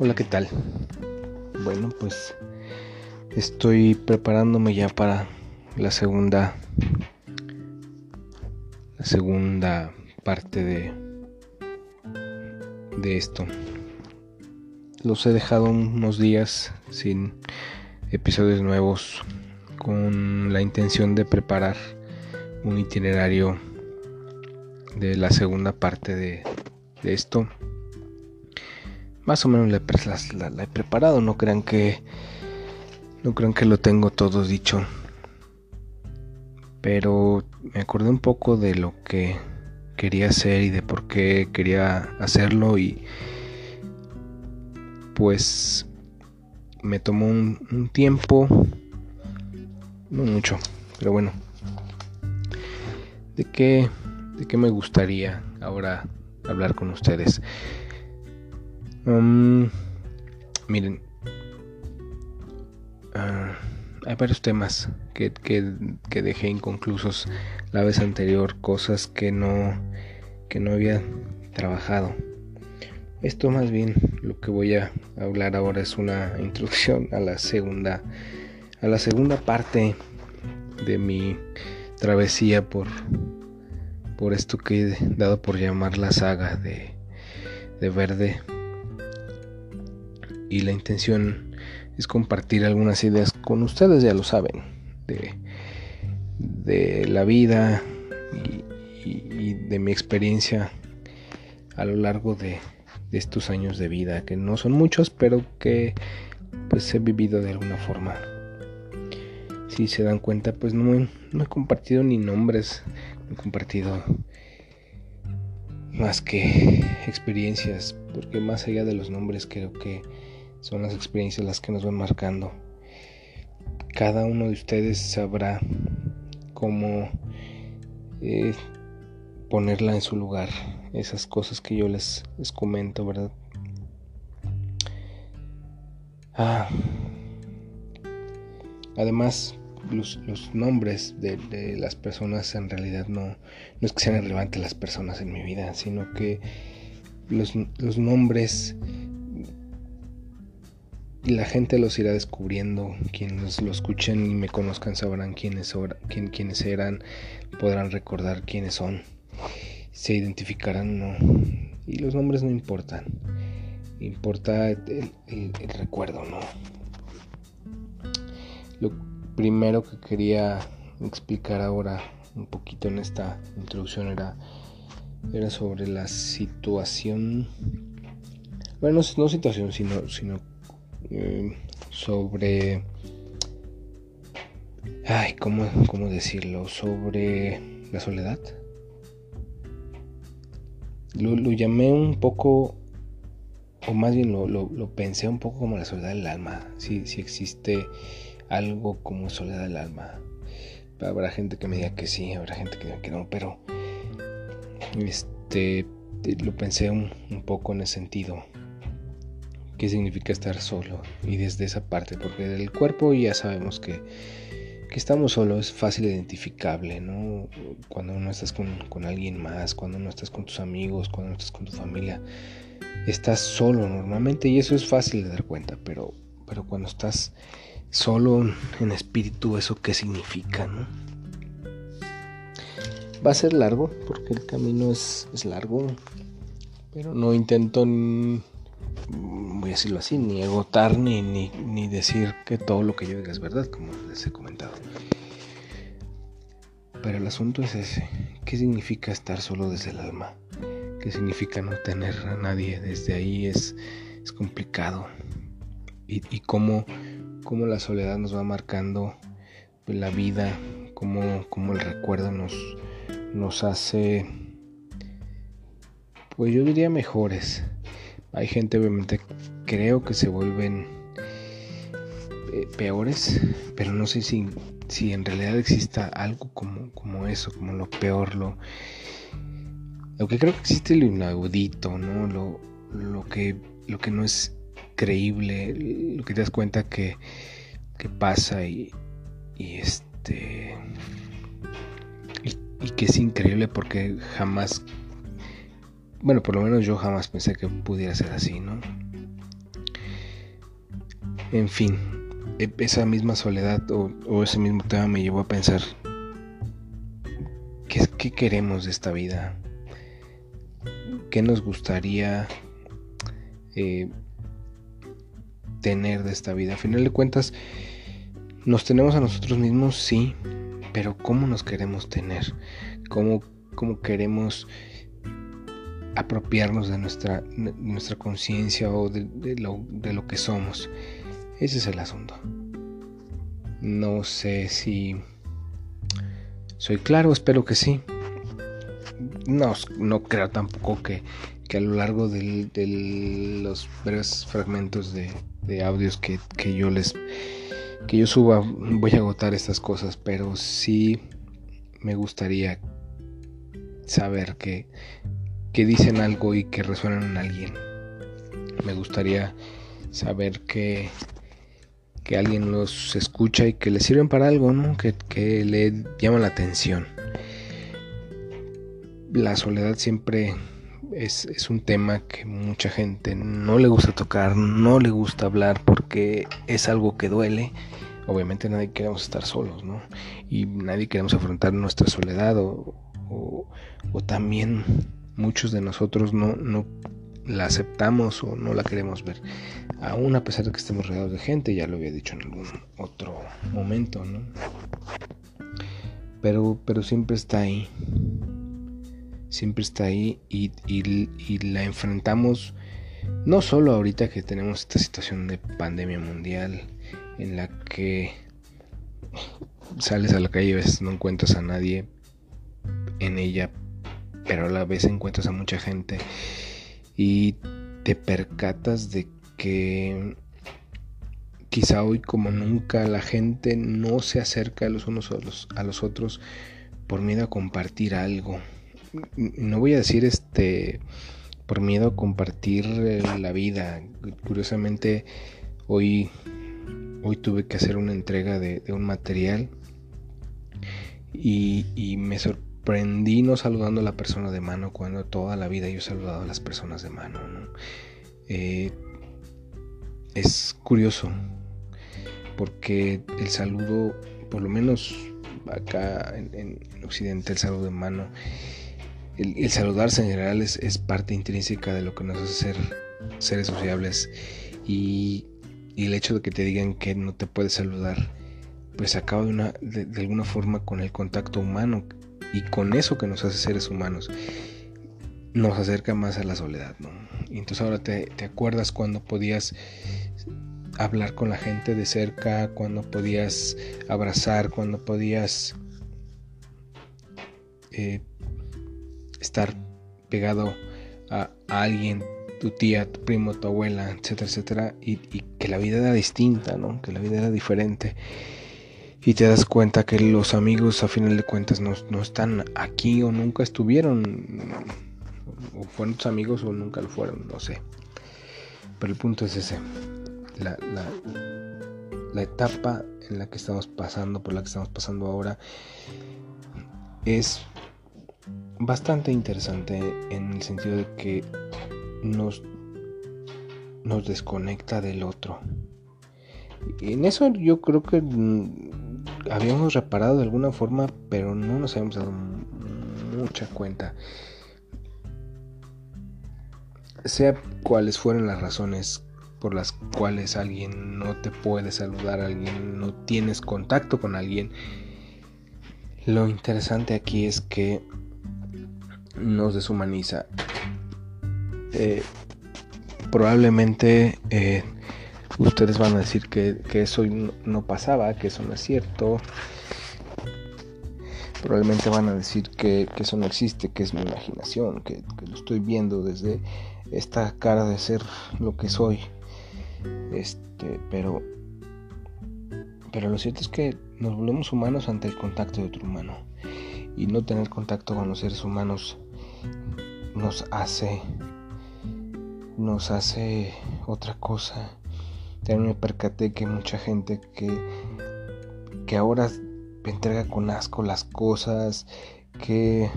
Hola, ¿qué tal? Bueno, pues estoy preparándome ya para la segunda la segunda parte de de esto. Los he dejado unos días sin episodios nuevos con la intención de preparar un itinerario de la segunda parte de, de esto más o menos la, he preparado, no crean que no crean que lo tengo todo dicho. Pero me acordé un poco de lo que quería hacer y de por qué quería hacerlo y pues me tomó un, un tiempo, no mucho, pero bueno. ¿De qué, ¿De qué me gustaría ahora hablar con ustedes? Um, miren, uh, hay varios temas que, que, dejé inconclusos la vez anterior, cosas que no, que no había trabajado. Esto más bien lo que voy a hablar ahora es una introducción a la segunda a la segunda parte de mi travesía por por esto que he dado por llamar la saga de, de verde y la intención es compartir algunas ideas con ustedes, ya lo saben, de, de la vida y, de mi experiencia a lo largo de, estos años de vida, que no son muchos, pero que pues he vivido de alguna forma. Si se dan cuenta, pues no, no he compartido ni nombres, no he compartido más que experiencias, porque más allá de los nombres creo que son las experiencias las que nos van marcando. Cada uno de ustedes sabrá cómo eh, ponerla en su lugar. Esas cosas que yo les, comento, ¿verdad? Ah. Además, los, nombres de, las personas en realidad no, no es que sean relevantes las personas en mi vida, sino que los, los nombres la gente los irá descubriendo. Quienes lo escuchen y me conozcan sabrán quiénes, quién, quiénes eran, podrán recordar quiénes son, se identificarán no. Y los nombres no importan, importa el, recuerdo, ¿no? Lo primero que quería explicar ahora un poquito en esta introducción era, era sobre la situación, bueno, no, situación, sino, sino eh, sobre... Ay, ¿cómo, ¿cómo decirlo? Sobre la soledad. Lo, llamé un poco, o más bien lo, lo, pensé un poco como la soledad del alma. Si, si existe algo como soledad del alma. Habrá gente que me diga que sí, habrá gente que diga que no, pero este lo pensé un, un poco en ese sentido qué significa estar solo y desde esa parte, porque del cuerpo ya sabemos que, que estamos solos, es fácil identificable, ¿no? Cuando no estás con, con, alguien más, cuando no estás con tus amigos, cuando no estás con tu familia, estás solo normalmente y eso es fácil de dar cuenta, pero, pero cuando estás solo en espíritu, ¿eso qué significa, no? Va a ser largo, porque el camino es, es largo, pero no intento voy a decirlo así, ni agotar ni, ni, decir que todo lo que yo diga es verdad, como les he comentado. Pero el asunto es ese, ¿qué significa estar solo desde el alma? ¿Qué significa no tener a nadie? Desde ahí es, es complicado. Y, y cómo, cómo, la soledad nos va marcando la vida, cómo, cómo el recuerdo nos, nos hace, pues yo diría mejores hay gente obviamente creo que se vuelven eh, peores, pero no sé si, si en realidad exista algo como, como eso, como lo peor, lo, lo que creo que existe lo inaudito, ¿no? Lo, lo, que, lo que no es creíble, lo que te das cuenta que, que pasa y, y este y que es increíble porque jamás bueno, por lo menos yo jamás pensé que pudiera ser así, ¿no? En fin, e, esa misma soledad o, ese mismo tema me llevó a pensar, ¿qué, ¿qué, queremos de esta vida? ¿Qué nos gustaría eh, tener de esta vida? A final de cuentas, nos tenemos a nosotros mismos, sí, pero ¿cómo nos queremos tener? ¿Cómo, cómo queremos apropiarnos de nuestra, nuestra conciencia o de, lo, de lo que somos? Ese es el asunto. No sé si soy claro, espero que sí. No, no creo tampoco que, que a lo largo de los breves fragmentos de, audios que, que, yo les que yo suba voy a agotar estas cosas, pero sí me gustaría saber que, que dicen algo y que resuenan en alguien. Me gustaría saber que que alguien los escucha y que le sirven para algo, ¿no? Que, que le llama la atención. La soledad siempre es, es, un tema que mucha gente no le gusta tocar, no le gusta hablar porque es algo que duele. Obviamente nadie queremos estar solos, ¿no? Y nadie queremos afrontar nuestra soledad o, o, o también muchos de nosotros no, no la aceptamos o no la queremos ver. Aún a pesar de que estemos rodeados de gente, ya lo había dicho en algún otro momento, ¿no? Pero, pero siempre está ahí. Siempre está ahí y, y la enfrentamos no solo ahorita que tenemos esta situación de pandemia mundial en la que sales a la calle y a veces no encuentras a nadie en ella, pero a la vez encuentras a mucha gente y te percatas de que quizá hoy como nunca la gente no se acerca a los unos a los, a los otros por miedo a compartir algo. No voy a decir este por miedo a compartir eh, la vida. Curiosamente hoy hoy tuve que hacer una entrega de, un material y, y me sorprendió aprendí no saludando a la persona de mano cuando toda la vida yo he saludado a las personas de mano. Eh, es curioso porque el saludo, por lo menos acá en, Occidente, el saludo de mano, el, saludarse en general es, parte intrínseca de lo que nos hace ser seres sociables y, el hecho de que te digan que no te puedes saludar pues acaba de, una, de alguna forma con el contacto humano y con eso que nos hace seres humanos nos acerca más a la soledad, ¿no? Y entonces ahora te, acuerdas cuando podías hablar con la gente de cerca, cuando podías abrazar, cuando podías eh, estar pegado a, alguien, tu tía, tu primo, tu abuela, etcétera, etcétera, y, y, que la vida era distinta, ¿no? Que la vida era diferente y te das cuenta que los amigos a final de cuentas no, están aquí o nunca estuvieron o fueron tus amigos o nunca lo fueron, no sé. Pero el punto es ese. La, la, etapa en la que estamos pasando, por la que estamos pasando ahora, es bastante interesante en el sentido de que nos, nos desconecta del otro. En eso yo creo que habíamos reparado de alguna forma, pero no nos habíamos dado mucha cuenta. Sea cuáles fueron las razones por las cuales alguien no te puede saludar, alguien no tienes contacto con alguien, lo interesante aquí es que nos deshumaniza. Eh, probablemente eh, ustedes van a decir que, eso no, pasaba, que eso no es cierto. Probablemente van a decir que, eso no existe, que es mi imaginación, que, lo estoy viendo desde esta cara de ser lo que soy. Este, pero, pero lo cierto es que nos volvemos humanos ante el contacto de otro humano. Y no tener contacto con los seres humanos nos hace nos hace otra cosa también me percaté que mucha gente que, que ahora entrega con asco las cosas, que,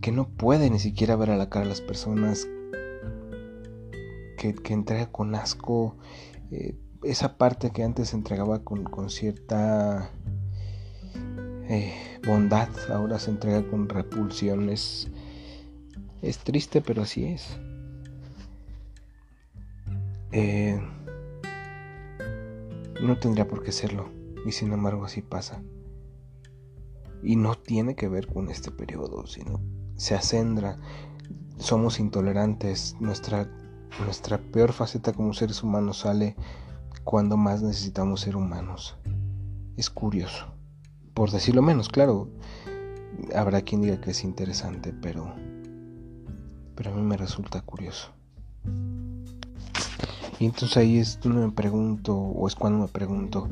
que no puede ni siquiera ver a la cara a las personas, que, entrega con asco eh, esa parte que antes se entregaba con, cierta eh, bondad, ahora se entrega con repulsión. Es, es triste, pero así es. Eh, no tendría por qué serlo, y sin embargo así pasa. Y no tiene que ver con este periodo, sino se acendra, somos intolerantes, nuestra, nuestra peor faceta como seres humanos sale cuando más necesitamos ser humanos. Es curioso, por decirlo menos, claro, habrá quien diga que es interesante, pero, pero a mí me resulta curioso. Y entonces ahí es donde me pregunto, o es cuando me pregunto,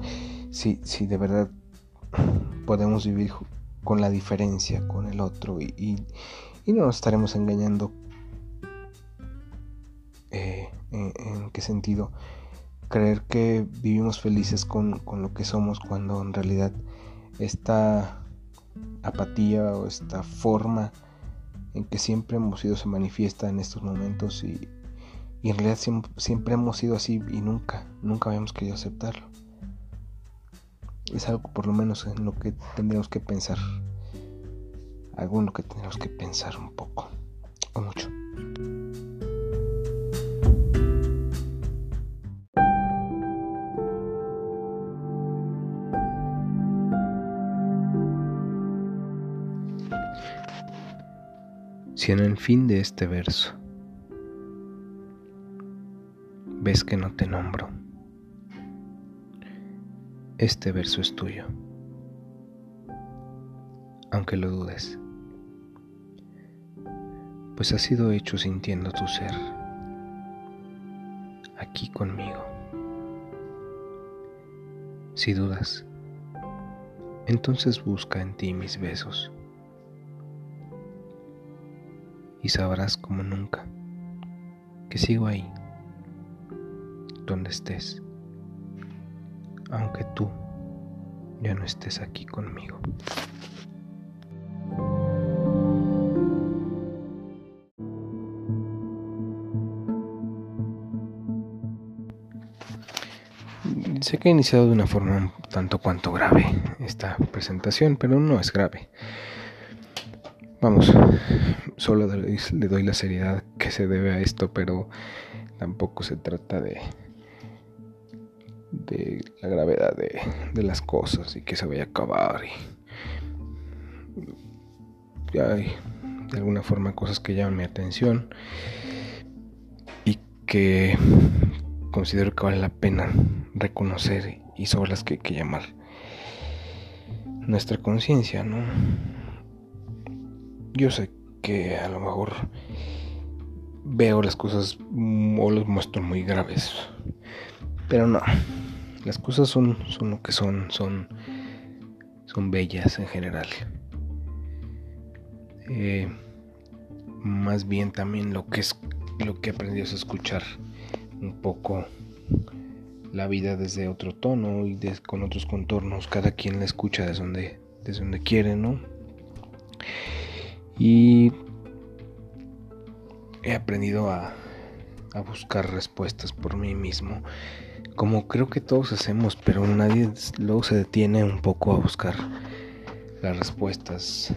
si, si de verdad podemos vivir con la diferencia con el otro y, no nos estaremos engañando. Eh, en, qué sentido? Creer que vivimos felices con, con lo que somos cuando en realidad esta apatía o esta forma en que siempre hemos sido se manifiesta en estos momentos y, y en realidad siempre, hemos sido así y nunca, nunca habíamos querido aceptarlo. Es algo por lo menos en lo que tendríamos que pensar. Algo en lo que tendríamos que pensar un poco. O mucho. Si en el fin de este verso ves que no te nombro. Este verso es tuyo, aunque lo dudes, pues has sido hecho sintiendo tu ser, aquí conmigo. Si dudas, entonces busca en ti mis besos y sabrás como nunca que sigo ahí donde estés, aunque tú ya no estés aquí conmigo. Sé que he iniciado de una forma un tanto cuanto grave esta presentación, pero no es grave. Vamos, solo le doy la seriedad que se debe a esto, pero tampoco se trata de de la gravedad de, las cosas y que se vaya a acabar y, hay de alguna forma cosas que llaman mi atención y que considero que vale la pena reconocer y sobre las que hay que llamar nuestra conciencia, ¿no? Yo sé que a lo mejor veo las cosas o los muestro muy graves, pero no, las cosas son, son lo que son, son, son bellas en general. Eh, más bien también lo que es lo que aprendido es escuchar un poco la vida desde otro tono y con otros contornos. Cada quien la escucha desde donde, desde donde quiere, ¿no? Y he aprendido a, a buscar respuestas por mí mismo como creo que todos hacemos, pero nadie luego se detiene un poco a buscar las respuestas.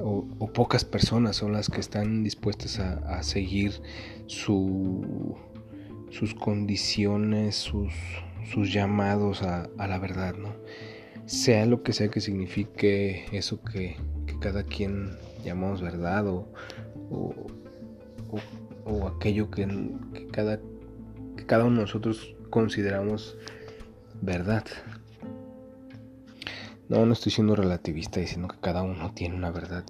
O, pocas personas son las que están dispuestas a, seguir su, sus condiciones, sus, sus llamados a, la verdad, ¿no? Sea lo que sea que signifique eso que, cada quien llamamos verdad o, o, aquello que, cada, que cada uno de nosotros consideramos verdad. No, no estoy siendo relativista diciendo que cada uno tiene una verdad.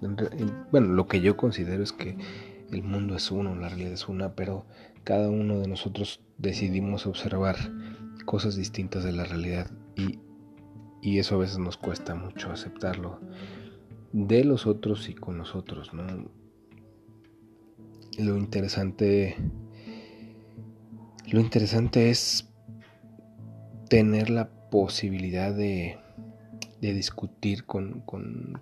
Bueno, lo que yo considero es que el mundo es uno, la realidad es una, pero cada uno de nosotros decidimos observar cosas distintas de la realidad y, y eso a veces nos cuesta mucho aceptarlo de los otros y con nosotros, ¿no? Lo interesante lo interesante es tener la posibilidad de, discutir con,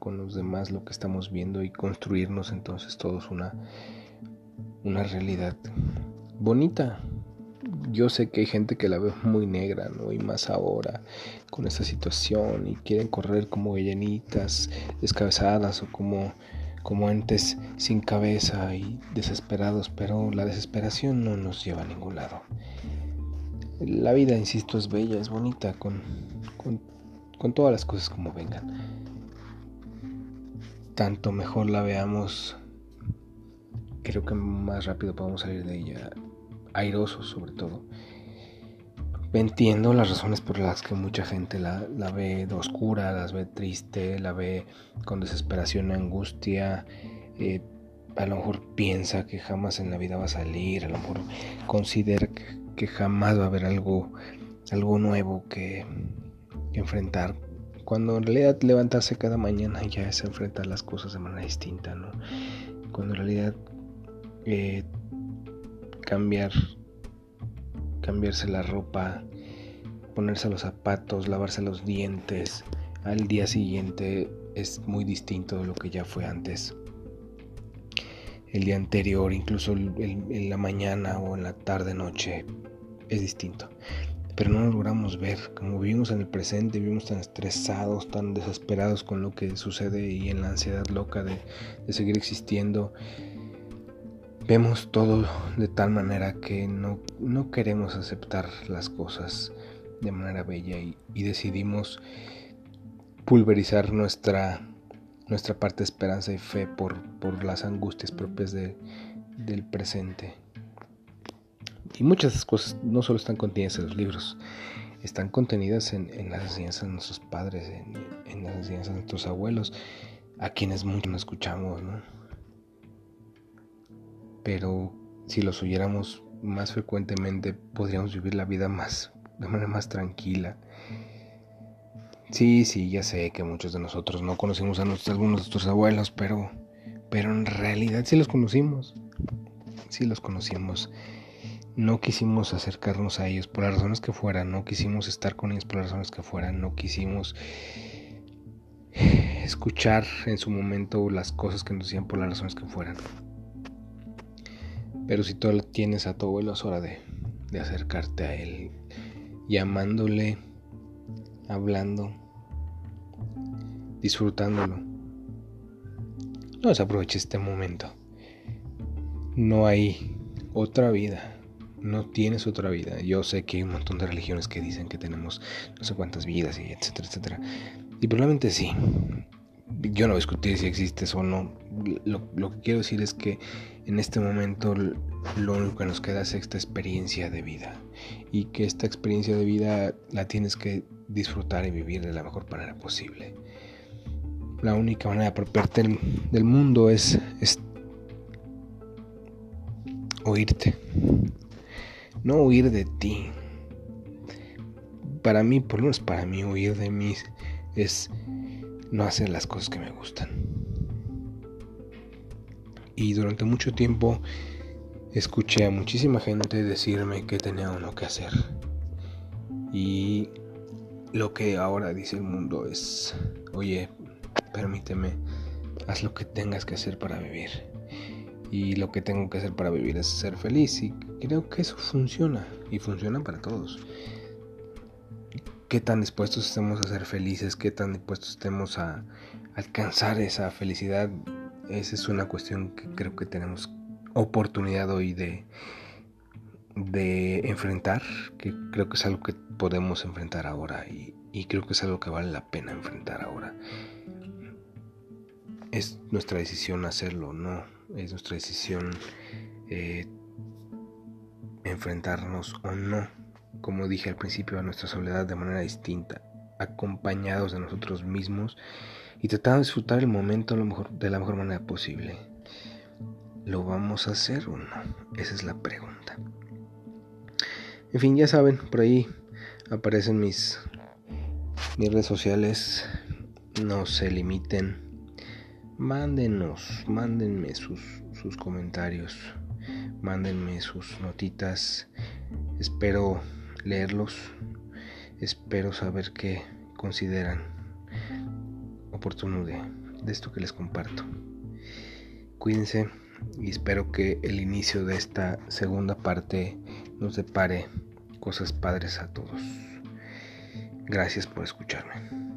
los demás lo que estamos viendo y construirnos entonces todos una, realidad bonita. yo sé que hay gente que la ve muy negra, ¿no? Y más ahora con esta situación y quieren correr como gallinitas descabezadas o como, como entes sin cabeza y desesperados, pero la desesperación no nos lleva a ningún lado. La vida, insisto, es bella, es bonita, con, con, con todas las cosas como vengan. Tanto mejor la veamos, creo que más rápido podemos salir de ella airosos sobre todo. Entiendo las razones por las que mucha gente la, ve oscura, las ve triste, la ve con desesperación, angustia. Eh, a lo mejor piensa que jamás en la vida va a salir, a lo mejor considera que, jamás va a haber algo, algo nuevo que, enfrentar. Cuando en realidad levantarse cada mañana ya es enfrentar las cosas de manera distinta, ¿no? Cuando en realidad eh, cambiar, cambiarse la ropa, ponerse los zapatos, lavarse los dientes al día siguiente es muy distinto de lo que ya fue antes. El día anterior, incluso en la mañana o en la tarde, noche, es distinto. Pero no lo logramos ver, como vivimos en el presente, vivimos tan estresados, tan desesperados con lo que sucede y en la ansiedad loca de, de seguir existiendo vemos todo de tal manera que no, queremos aceptar las cosas de manera bella y, decidimos pulverizar nuestra, nuestra parte esperanza y fe por, por las angustias propias del presente. Y muchas cosas no solo están contenidas en los libros, están contenidas en, las enseñanzas de nuestros padres, en, en, las enseñanzas de nuestros abuelos, a quienes mucho no escuchamos, ¿no? pero si los oyéramos más frecuentemente podríamos vivir la vida más de manera más tranquila. Sí, sí, ya sé que muchos de nosotros no conocimos a nuestros, algunos de nuestros abuelos, pero, pero en realidad sí los conocimos. Sí los conocimos. No quisimos acercarnos a ellos por las razones que fueran, no quisimos estar con ellos por las razones que fueran, no quisimos escuchar en su momento las cosas que nos decían por las razones que fueran. Pero si tú tienes a tu abuelo, es hora de, acercarte a él, llamándole, hablando, disfrutándolo. No desaproveche este momento. No hay otra vida. No tienes otra vida. Yo sé que hay un montón de religiones que dicen que tenemos no sé cuántas vidas y etcétera, etcétera. Y probablemente sí. Yo no discutir si existe o no. lo que quiero decir es que en este momento lo único que nos queda es esta experiencia de vida y que esta experiencia de vida la tienes que disfrutar y vivir de la mejor manera posible. La única manera de apropiarte del, mundo es, es oírte, no huir de ti. Para mí, por lo menos para mí, huir de mí es no hacer las cosas que me gustan y durante mucho tiempo escuché a muchísima gente decirme que tenía uno que hacer. Y lo que ahora dice el mundo es, oye, permíteme, haz lo que tengas que hacer para vivir. Y lo que tengo que hacer para vivir es ser feliz. Y creo que eso funciona. Y funciona para todos. Qué tan dispuestos estemos a ser felices, qué tan dispuestos estemos a alcanzar esa felicidad esa es una cuestión que creo que tenemos oportunidad hoy de, de enfrentar, que creo que es algo que podemos enfrentar ahora y, creo que es algo que vale la pena enfrentar ahora. Es nuestra decisión hacerlo, no, es nuestra decisión eh, enfrentarnos o no, como dije al principio, a nuestra soledad de manera distinta, acompañados de nosotros mismos y tratando de disfrutar el momento lo mejor, de la mejor manera posible. ¿Lo vamos a hacer o no? Esa es la pregunta. En fin, ya saben, por ahí aparecen mis, mis redes sociales. No se limiten. Mándenos, mándenme sus, sus comentarios. Mándenme sus notitas. Espero leerlos. Espero saber qué consideran oportuno de, esto que les comparto. Cuídense y espero que el inicio de esta segunda parte nos depare cosas padres a todos. Gracias por escucharme.